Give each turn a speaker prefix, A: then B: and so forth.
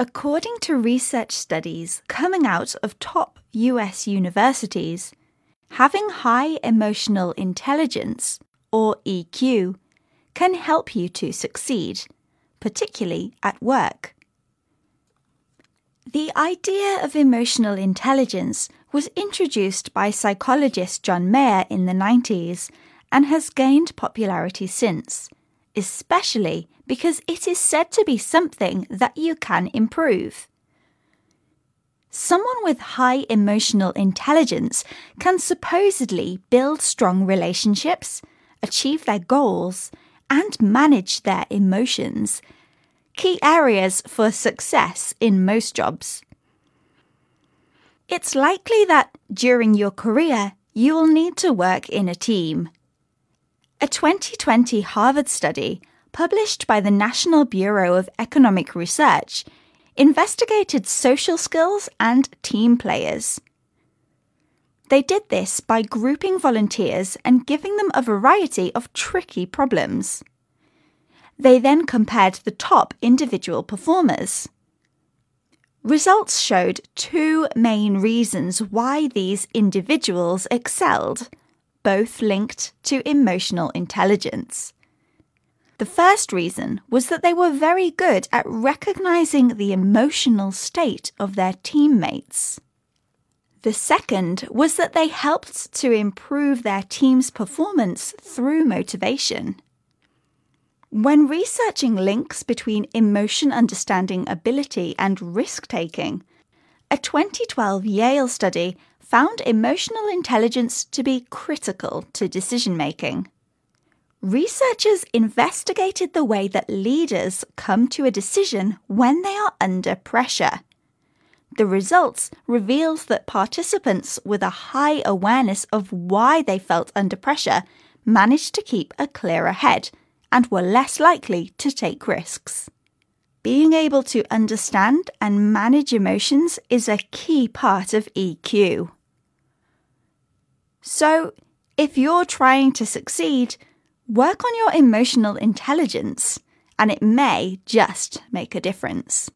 A: According to research studies coming out of top US universities, having high emotional intelligence, or EQ, can help you to succeed, particularly at work. The idea of emotional intelligence was introduced by psychologist John Mayer in the 90s and has gained popularity since, especially because it is said to be something that you can improve. Someone with high emotional intelligence can supposedly build strong relationships, achieve their goals, and manage their emotions key areas for success in most jobs. It's likely that during your career, you will need to work in a team. A 2020 Harvard study, published by the National Bureau of Economic Research, investigated social skills and team players. They did this by grouping volunteers and giving them a variety of tricky problems. They then compared the top individual performers. Results showed two main reasons why these individuals excelled, both linked to emotional intelligence. The first reason was that they were very good at recognizing the emotional state of their teammates. The second was that they helped to improve their team's performance through motivation. When researching links between emotion understanding ability and risk taking, a 2012 Yale study found emotional intelligence to be critical to decision making. Researchers investigated the way that leaders come to a decision when they are under pressure. The results revealed that participants with a high awareness of why they felt under pressure managed to keep a clearer head and were less likely to take risks. Being able to understand and manage emotions is a key part of EQ. So, if you're trying to succeed, work on your emotional intelligence, and it may just make a difference.